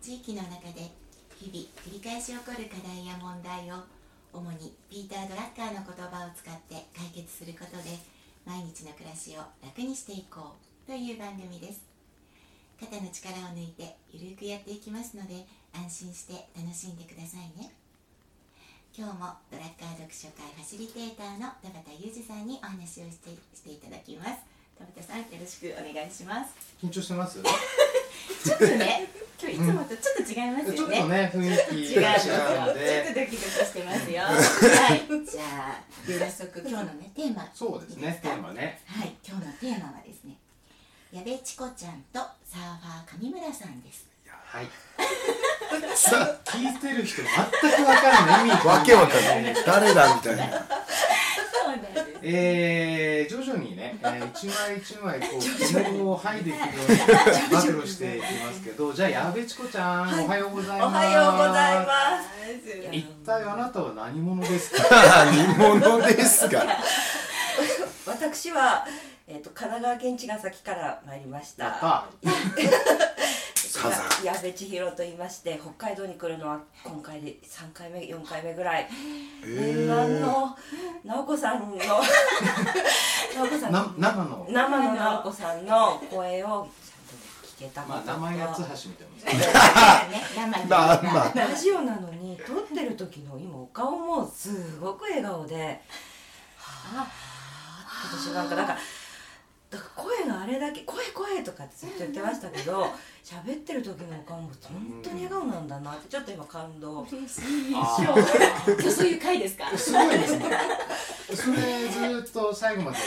地域の中で日々繰り返し起こる課題や問題を主にピーター・ドラッカーの言葉を使って解決することで毎日の暮らしを楽にしていこうという番組です。肩の力を抜いてゆるくやっていきますので安心して楽しんでくださいね。今日もドラッカー読書会ファシリテーターの田畑裕二さんにお話をしてしていただきます。田畑さんよろしくお願いします。緊張してます？ちょっとね今日いつもとちょっと違いますよね、ちょっとね雰囲気違うがんで。ちょっでとドキドキしてますよ。はい。じゃあ早速今日のねテーマ。そうですねテーマね。はい今日のテーマはですね矢部千子ちゃんとサーファー上村さんです。はい。さ聞いてる人全くわからない意味わけわかんない。誰だみたいなえー、徐々にね、えー、一枚一枚こう記録を剥いでいくように暴露していきますけどじゃあ矢部千子ちゃん、おはようございおます。はようございます。一体あなたは何者ですか？何者ですか？私は、えっ、と神奈川県茅ヶ崎から参りました。あ火山矢部千尋と言いまして、北海道に来るのは今回で三回目、四回目ぐらい。念願の直子さんの 直子さん。なの？生の生の。直子さんの声をちゃんと聞けたこ まあとと。生八つ橋みた。いなラジオなのに撮ってる時の今お顔もすごく笑顔で。は あ私なんか。なんかだから声があれだけ声声とかってずっと言ってましたけど喋ってる時のお顔も本当に笑顔なんだなってちょっと今感動。嬉しい。あ今そういう回ですか？すごいですね。それずっと最後まで。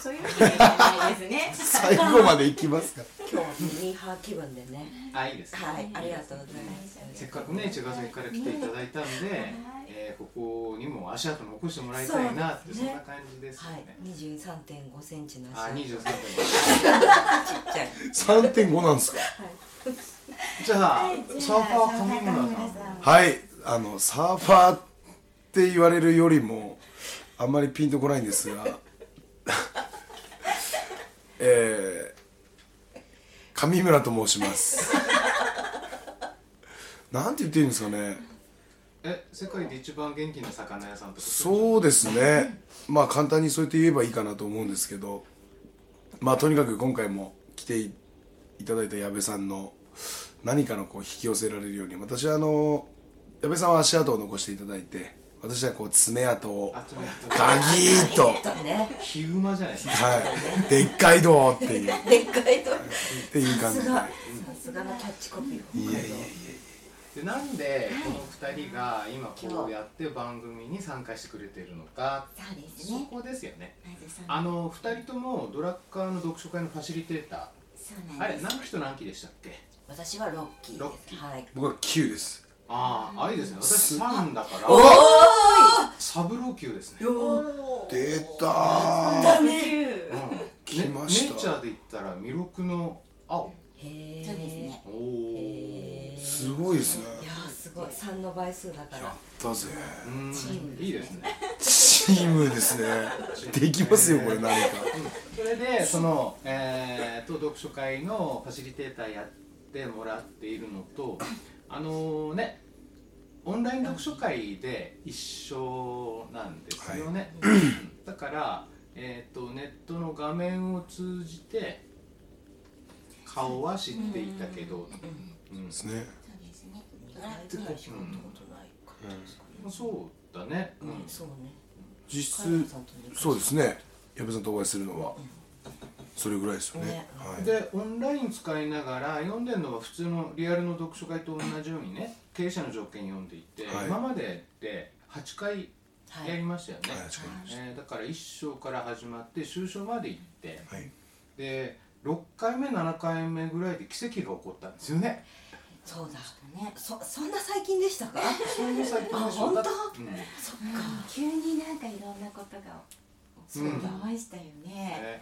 そういうわけにはいかないですね。最後まで行きますか今日ミーハー気分でね。あいいですね。はいありがとうございます。せっかくね茅ヶ崎から来ていただいたんで、えーここにも足跡残してもらいたいなってそ,、んな感じですよはいね。23.5センチのあ、足二十三ちっちゃい3.5なんですか？じゃあ、じゃあサーファー上村さん。はいあのサーファーって言われるよりもあんまりピンとこないんですが。えー、上村と申します。なんて言っていいんですかね。え、世界で一番元気な魚屋さんとそうですね。まあ簡単にそうやって言えばいいかなと思うんですけど。まあとにかく今回も来ていただいた矢部さんの何かのこう引き寄せられるように私はあの矢部さんは足跡を残していただいて私はこう爪痕をガギーッとヒグマじゃないですか。はい。でっかいどうっていう。っ でっかいとていう感じ。でさすが。さすがのキャッチコピーいやいやいやで、なんでこの二人が今こうやって番組に参加してくれているのか。そうですそねこですよね。あの二人ともドラッカーの読書会のファシリテーター。あれ何期と何期でしたっけ？私はロッキーロッキー。ですはい。僕は9ですああ、あれですね。私三だから。おサブロー級ですね。お出ただね。うん来ました。ネチャーで言ったら弥勒の青。へえそうですね。おお。すごいですね。いやーすごい。三の倍数だかやらったぜ。うんチームいいですね。チームですね。できますよこれ何か。それでそのえー、と読書会のファシリテーターやってもらっているのとあのねオンライン読書会で一緒なんですよね。だからえっ、とネットの画面を通じて顔は知っていたけど、うんですね。そうですね。そうだね。うん。うんそうね。実質そうですね。矢部さんとお会いするのはそれぐらいですよね。ね。はい。でオンライン使いながら読んでるのは普通のリアルの読書会と同じようにね経営者の条件読んでいて、はい。今までって8回はい。やりましたよね、はい確かにえーだから1章から始まって終章まで行ってはい。で6回目7回目ぐらいで奇跡が起こったんですよね。そうだね。そそんな最近でしたか？そういう最近でしょあ本当？うん。そっか。急になんかいろんなことが起うん。きましたよね、ね。はいそんな最いや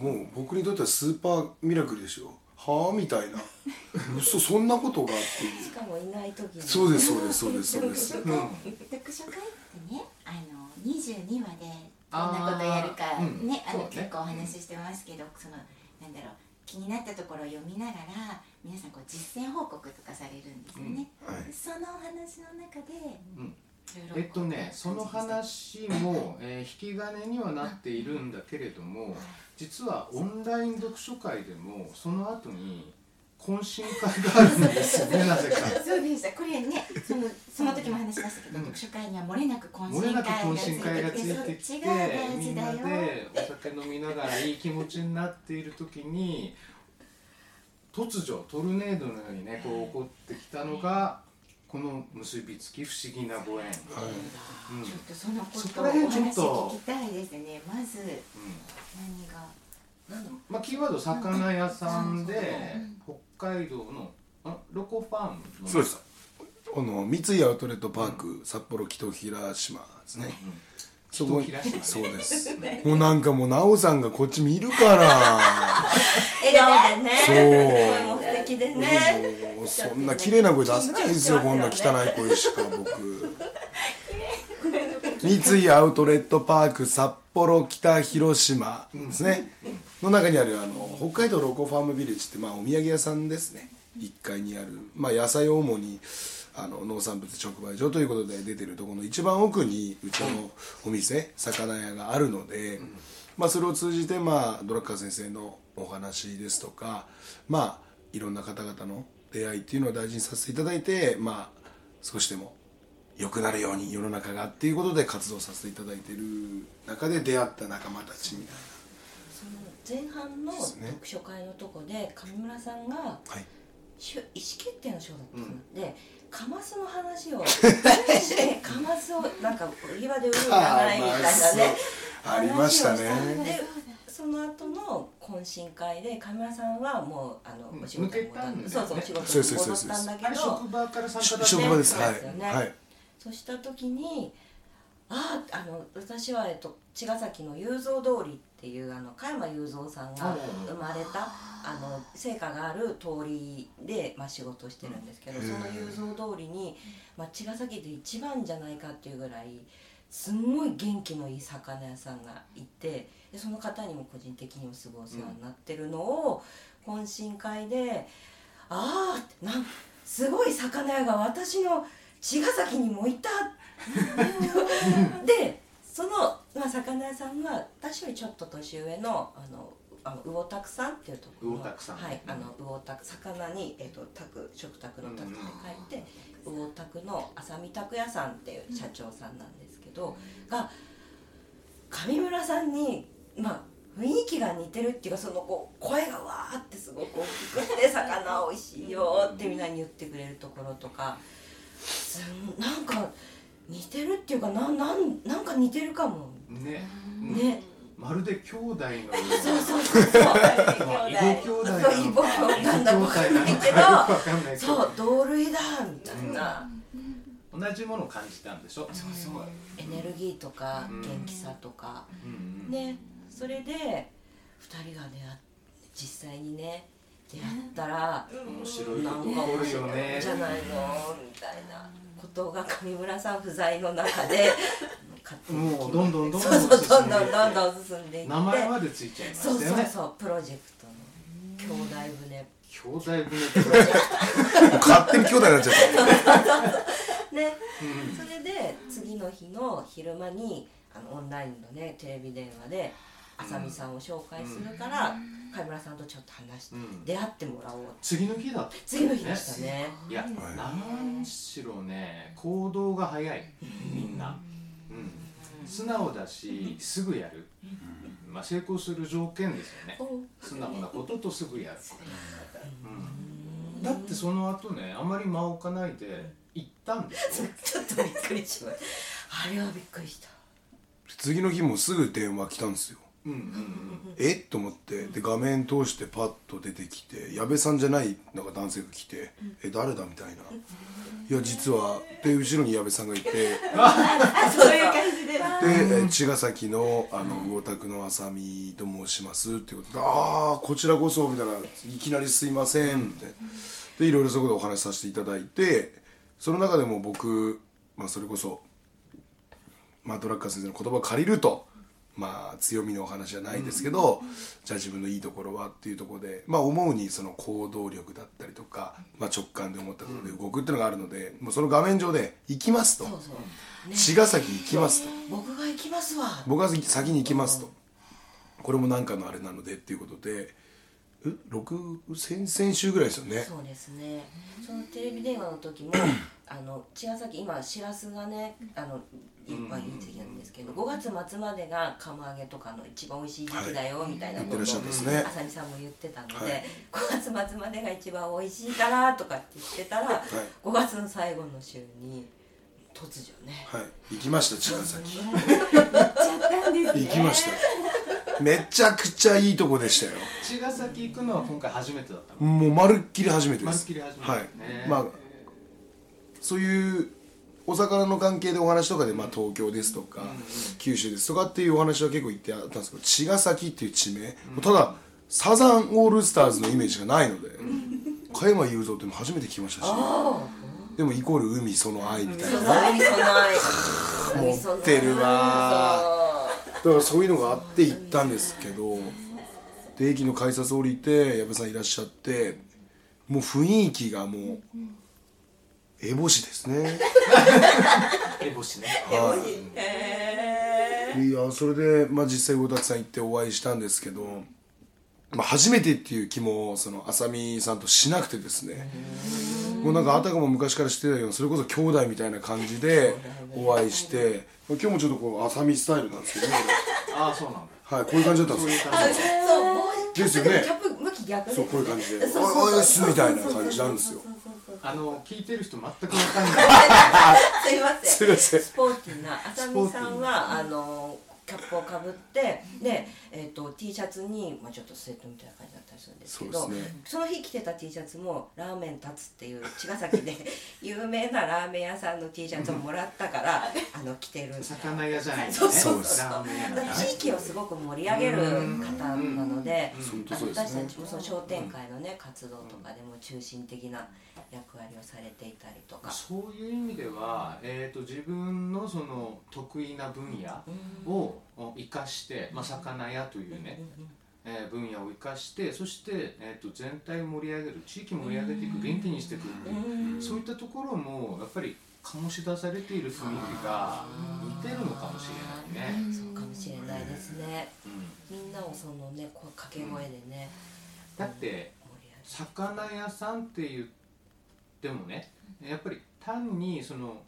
もう僕にとってはスーパーミラクルでしょ。はあ？みたいな。嘘そんなことがっていう。近しかもいない時に。そうですそうですそうですそうです。うん。読書会っでねあの22話でどんなことやるかねあのね。結構お話ししてますけどそのなんだろう。気になったところを読みながら皆さんこう実践報告とかされるんですよね、うん。はい。そのお話の中でうんえっとねその話も、えー引き金にはなっているんだけれども実はオンライン読書会でもその後に懇親会があるんですよね なぜか。そうでした。これねそのその時も話しましたけど、うん。読書会には漏れなく懇親会がつついてきていてみんなでお酒飲みながらいい気持ちになっている時に突如トルネードのようにねこう起こってきたのがこの結びつき不思議なご縁、うん。ちょっとそのこそとをお話聞きたいですね。まずうん。何がまあ、キーワード魚屋さんで北海道のあロコファームの。そうです。あの三井アウトレットパーク、札幌北平島ですね、そこそうです。もうなんかもう奈緒さんがこっち見るから。笑顔でね。そう。声も素敵でねもうそんな綺麗な声出せないですよこんな汚い声しか僕。三井アウトレットパーク札幌北広島ですね、の中にあるあの北海道ロコファームビレッジって、まあ、お土産屋さんですね。1階にある、まあ、野菜を主にあの農産物直売所ということで出てるところの一番奥にうちのお店魚屋があるので、まあ、それを通じて、まあ、ドラッカー先生のお話ですとかまあいろんな方々の出会いっていうのを大事にさせていただいてまあ少しでも良くなるように世の中がっていうことで活動させていただいている中で出会った仲間たちみたいその前半の読書会のとこで上村さんがなはい。意思決定の章だったんで、カマスの話を。してカマスをなんか売り場で売るんじゃないみたいなねありました話をしたんね。でその後の懇親会で上村さんはもうあのうんお仕事に戻抜けたんだそうそうお仕そう事ですそうですに戻ったんだけど。職場から参加だった職場ですはいそうですよね。はい。そうした時にあああの私は、えっと、茅ヶ崎の雄三通りっていうあの加山雄三さんが生まれたあの成果がある通りで、まあ、仕事をしてるんですけど、うんその雄三通りに、まあ、茅ヶ崎で一番じゃないかっていうぐらいすんごい元気のいい魚屋さんがいてでその方にも個人的にもすごいお世話になってるのを、懇親会で「ああ!」ってなんすごい魚屋が私の茅ヶ崎にもいた でその、まあ、魚屋さんは私よりちょっと年上のあのあの魚拓さんっていうところ。の魚拓さん。はいあの魚拓魚に、えっと拓食卓の拓って書いて魚拓の浅見拓也さんっていう社長さんなんですけど、が上村さんにまあ雰囲気が似てるっていうかそのこう声がわーってすごく大きくて「魚美味しいよ」ってみんなに言ってくれるところとかすんなんか似てるっていうかなんなんなんか似てるかも。ね。ね。まるで兄弟のそうそうそうそう。まあ異母兄弟なのかそう異母兄弟なんだわかんないけど。そう同類だみたいな、同じものを感じたんでしょ？そうそうエネルギーとかうん。元気さとか、うんうんね。それで2人が出会っ実際にね出会ったら、面白い。なんかこと起こるよ面白いじゃないの？みたいな。ことが上村さん不在の中で 勝手にもうどんどんどんどんそうそうどんどん進んでいって。どんどん進んでいって。名前までついちゃいまそうしたよね。そうそうプロジェクトの兄弟船。兄弟船プロジェクもう勝手に兄弟になっちゃった ね、それで次の日の昼間にあのオンラインのねテレビ電話で浅見さんを紹介するから、貝村さんとちょっと話して、うん。出会ってもらおう次の日だった。次の日でしたね。いや何しろね行動が早い。みんな、うん、素直だしすぐやる、まあ、成功する条件ですよね。素直なこととすぐやる、うん、だってその後ねあまり間を置かないで行ったんですよ。ちょっとびっくりしましたあれはびっくりした。次の日もすぐ電話来たんですようんうんうん。え？っと思って。で画面通してパッと出てきて矢部さんじゃないなんか男性が来て「え誰だ?」みたいな「いや実は」で後ろに矢部さんがいて。で そういう感じで。え茅ヶ崎のあの魚拓の浅見と申しますってことで「ああこちらこそ」みたいな「いきなりすいません」みたいな。でいろいろそこでお話しさせていただいてその中でも僕、まあ、それこそまあ、ドラッカー先生の言葉を借りるとまあ強みのお話じゃないですけど、じゃあ自分のいいところはっていうところで、まあ、思うにその行動力だったりとか、まあ、直感で思ったことで動くっていうのがあるので、もうその画面上で「行きます」と。そうそう、ね、「茅ヶ崎行きます」と。僕が行きますわ「僕は先に行きます」と。これも何かのあれなのでっていうことでえ六先々週ぐらいですよね。そうですね。そのテレビ電話の時もあの茅ヶ崎今しらすがねあのいっぱいいい時期なんですけど5月末までが釜揚げとかの一番美味しい時期だよみたいなことを言ってらっしゃるんですね。浅見さんも言ってたので、はい。5月末までが一番美味しいからとかって言ってたら、5月の最後の週に突如ね。はい。行きました茅ヶ崎。行っちゃったんですね。行きました。めちゃくちゃいいとこでしたよ。茅ヶ崎行くのは今回初めてだったの。もうまるっきり初めてです。まるっきり初めてはい。ねまあそういうお魚の関係でお話とかで、まあ、東京ですとか、九州ですとかっていうお話は結構言ってあったんですけど茅ヶ崎っていう地名、ただサザンオールスターズのイメージがないので、加山雄三っていうの初めて聞きましたしでもイコール海その愛みたいな。その愛その愛。持ってるわだからそういうのがあって行ったんですけどで駅の改札降りて矢部さんいらっしゃってもう雰囲気がもう烏帽子です ね。エボシね。はい。いやそれで、まあ、実際魚達さん行ってお会いしたんですけど、まあ、初めてっていう気もその浅見さんとしなくてですね。もうなんかあたかも昔から知ってたようなそれこそ兄弟みたいな感じでお会いして今日もちょっとこう浅見スタイルなんですけど。ねああそうなんだ。はいこういう感じだったんですよ。そう帽子ですよね。キャップ向き逆でそうこういう感じで「そうそうおいおいっす」みたいな感じなんですよあの聞いてる人全くわかんない。すいません。すいません。スポーティーな。浅見さんはあのキャップをかぶってで、えー、と T シャツに、まあ、ちょっとスウェットみたいな感じだったりするんですけどね。その日着てた T シャツもラーメン立つっていう茅ヶ崎で 有名なラーメン屋さんの T シャツをもらったからあの着てる魚屋じゃないそうそうですラーメン屋だからだから地域をすごく盛り上げる方なので私たちもその商店会のね活動とかでも中心的な役割をされていたりとか。そういう意味では、えー、と自分のその得意な分野を生かして、まあ、魚屋というね、えー分野を生かしてそして、えー、と全体を盛り上げる地域を盛り上げていく元気にしていくっていうそういったところもやっぱり醸し出されている雰囲気が似てるのかもしれないね。そうかもしれないですね。うん。みんなをそのね、こう掛け声でね。だって。魚屋さんって言ってもねやっぱり単にその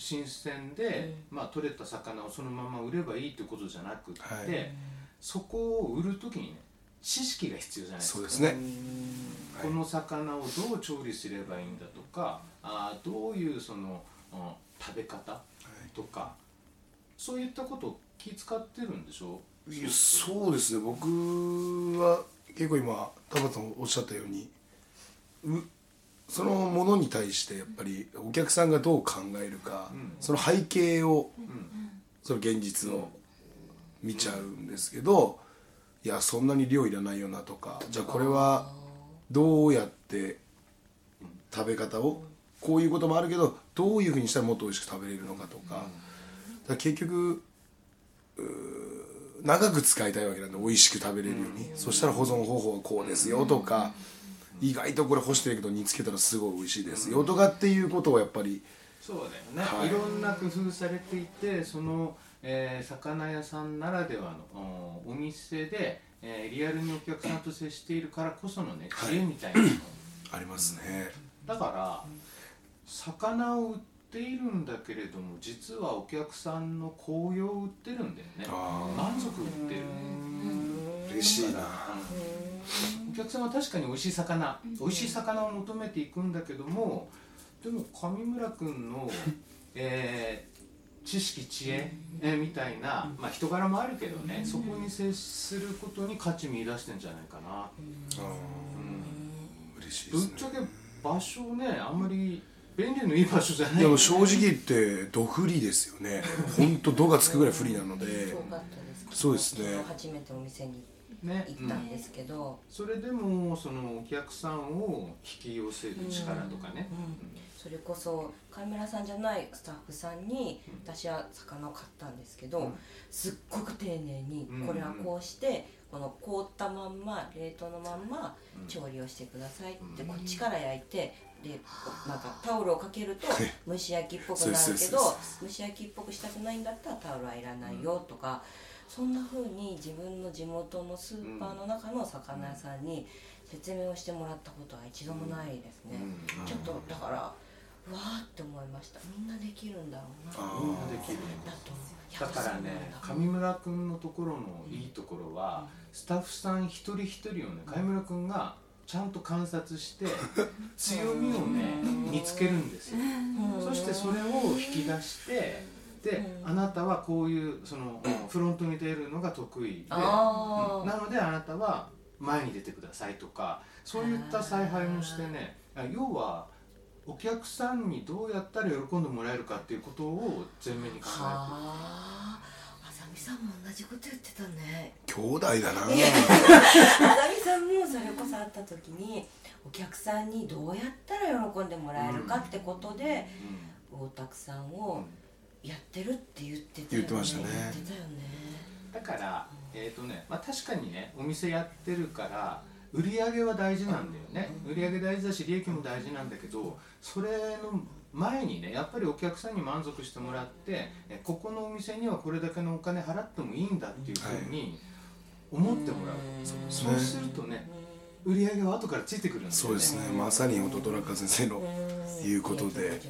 新鮮で、まあ、取れた魚をそのまま売ればいいってことじゃなくって、はい。そこを売る時にね知識が必要じゃないですか。そうですね。この魚をどう調理すればいいんだとかあーどういうその、うん食べ方とか、そういったことを気使ってるんでしょ？いやそうですね。僕は結構今田畑さんおっしゃったようにうそのものに対してやっぱりお客さんがどう考えるか、その背景を、その現実を見ちゃうんですけど、いやそんなに量いらないよなとかじゃあこれはどうやって食べ方をこういうこともあるけどどういうふうにしたらもっと美味しく食べれるのかとか,、だ結局長く使いたいわけなんで美味しく食べれるように、そしたら保存方法はこうですよとか、意外とこれ干してるけど煮つけたらすごい美味しいです。よとかっていうことをやっぱりそうだよね、はい。い、ろんな工夫されていてその、えー魚屋さんならではのおお店で、えーリアルにお客さんと接しているからこそのね知恵みたいなの、ありますね。だから魚を売っているんだけれども実はお客さんの紅葉を売ってるんだよね。あ満足売ってる嬉しいな。お客さんは確かに美味しい魚美味しい魚を求めていくんだけどもでも上村君の、えー知識知恵、えーみたいな、まあ、人柄もあるけどねそこに接することに価値見出してんじゃないかな、あー嬉しいですね。ぶっちゃ。け場所ねあんまり便利のいい場所じゃない。でも正直言ってど不利ですよね。本当度がつくぐらい不利なので。すごかったです。そうですね。初めてお店にね、行ったうんんですけど、それでもそのお客さんを引き寄せる力とかね、それこそカメラさんじゃないスタッフさんに私は魚を買ったんですけど、うん。すっごく丁寧にうんこれはこうして、この凍ったまんま冷凍のまんまうん。調理をしてくださいって、うん。こっちから焼いてでなんかタオルをかけると蒸し焼きっぽくなるけど蒸し焼きっぽくしたくないんだったらタオルはいらないよとか、そんな風に自分の地元のスーパーの中の魚屋さんに説明をしてもらったことは一度もないですね、うん。ちょっとだからうわーって思いました。みんなできるんだろうな。みんなできるだとだからね上村君のところのいいところはスタッフさん一人一人をね上村君がちゃんと観察して 強みをね見つけるんですよ。そしてそれを引き出してであなたはこういうその フロントに出るのが得意でなのであなたは前に出てくださいとかそういった采配もしてねあ要はお客さんにどうやったら喜んでもらえるかっていうことを前面に考えはあ。あさみさんも同じこと言ってたね。兄弟だな。あさみさんもそれこそ会った時にお客さんにどうやったら喜んでもらえるかってことでてる、大田区さんうん。をやってるって言ってたよね。言ってましたね。だからえっ、とね、まあ、確かにねお店やってるから売り上げは大事なんだよね。売り上げ大事だし利益も大事なんだけどそれの前にねやっぱりお客さんに満足してもらってえここのお店にはこれだけのお金払ってもいいんだっていうふうに思ってもらう、うん。そうするとね売り上げは後からついてくるんだよね。そうですね。まさに本当ドラッカー先生のうん。いうことで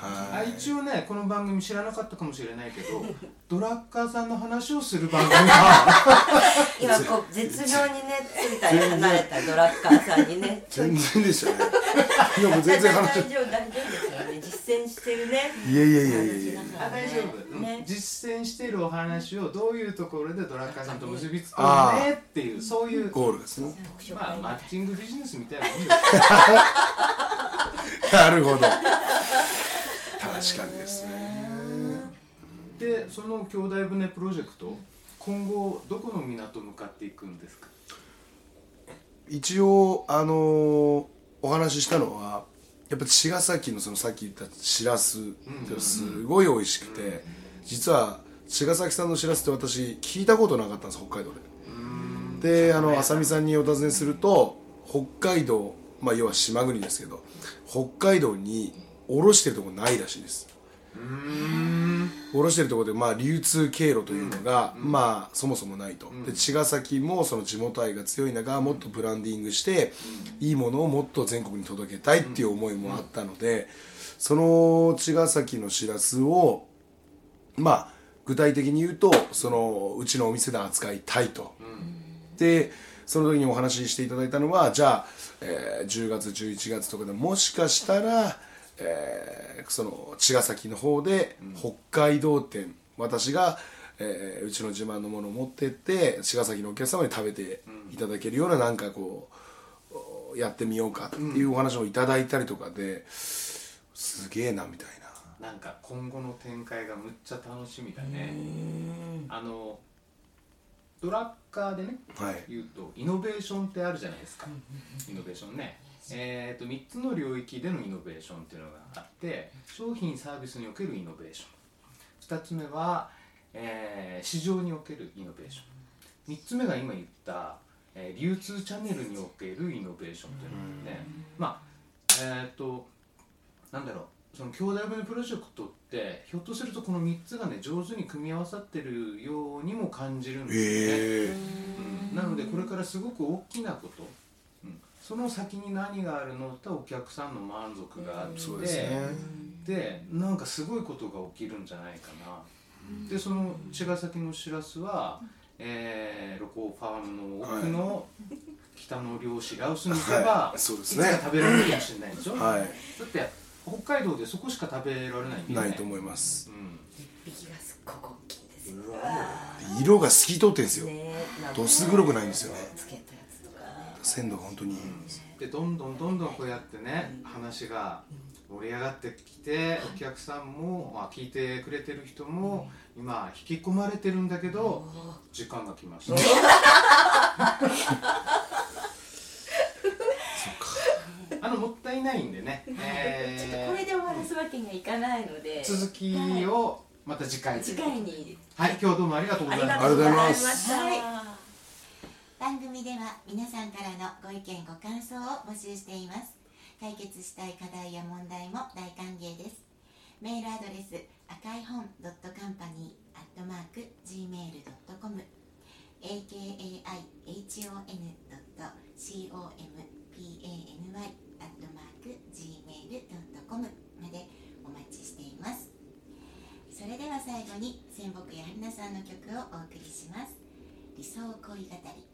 あ一応ねこの番組知らなかったかもしれないけど ドラッカーさんの話をする番組が。今こう絶妙にねついたり離れたドラッカーさんにねい 全然でしたねい。やもう全然話大丈夫大丈夫ですよね。実践してるね。いやいやいやいやいや。あ大丈夫、うん。ね。実践しているお話をどういうところでドラッカーさんと結びつくのねっていうそういう。ゴールですね。まあ会マッチングビジネスみたいなもんです。なるほど確かにですね。でその兄弟船プロジェクト今後どこの港向かっていくんですか？一応あのーお話ししたのはやっぱ茅ヶ崎のそのさっき言ったしらすってすごい美味しくて実は茅ヶ崎産のしらすって私聞いたことなかったんです北海道で。であの浅見さんにお尋ねすると北海道まあ要は島国ですけど北海道に卸してるところないらしいです。卸してるところでまあ流通経路というのが、まあそもそもないと、で茅ヶ崎もその地元愛が強い中もっとブランディングして、いいものをもっと全国に届けたいっていう思いもあったので、その茅ヶ崎のしらすをまあ具体的に言うとそのうちのお店で扱いたいと、でその時にお話ししていただいたのはじゃあ、えー10月11月とかでもしかしたら、えーその茅ヶ崎の方で北海道店、私が、えーうちの自慢のものを持ってって茅ヶ崎のお客様に食べていただけるようななんかこうやってみようかっていうお話をいただいたりとかですげえなみたいな。なんか今後の展開がむっちゃ楽しみだね。あのドラッカーでねはい。言うとイノベーションってあるじゃないですか。イノベーションねえー、と3つの領域でのイノベーションっていうのがあって商品サービスにおけるイノベーション。2つ目は、えー市場におけるイノベーション。3つ目が今言った、えー流通チャンネルにおけるイノベーションっていうのがあってまあえっ、となんだろうその兄弟船プロジェクトってひょっとするとこの3つがね上手に組み合わさってるようにも感じるんですよね。へえうん。なのでこれからすごく大きなこと、うんその先に何があるのってお客さんの満足があって、そうですね。でなんかすごいことが起きるんじゃないかな、でその茅ヶ崎のしらすは、えーロコファームの奥の北の漁師ラオスに行けば、はい。そうですいねつか食べられるかもしれないでしょ、はい。だって北海道でそこしか食べられないね。ないと思います。うん。一匹がすっごく大きいんですよ。色が透き通ってんですよ。ねどす黒くないんですよね鮮度が本当に。いいでどんどんどんどんこうやってね話が盛り上がってきてお客さんも、まあ、聞いてくれてる人も今引き込まれてるんだけど時間が来ました。あのもったいないんでね、ちょっとえこれで終わけにはいかないので。続きをまた次回次回に。はい今日どうもありがとうございますありがとうございます。した番組では皆さんからのご意見ご感想を募集しています。解決したい課題や問題も大歓迎です。メールアドレス赤い本 .company.gmail.com akaihon.company アットマーク Gmail.com までお待ちしています。それでは最後に仙北や春菜さんの曲をお送りします。理想恋語り。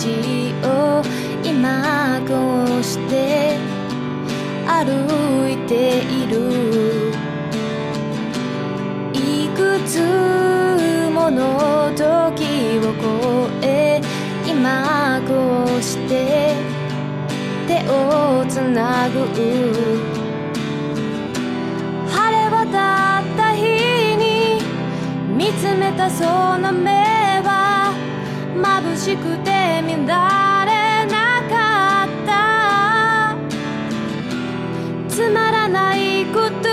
道を今こうして歩いている。いくつもの時を越え今こうして手をつなぐ。晴れ渡った日に見つめたその目眩しくて乱れなかった。つまらないこと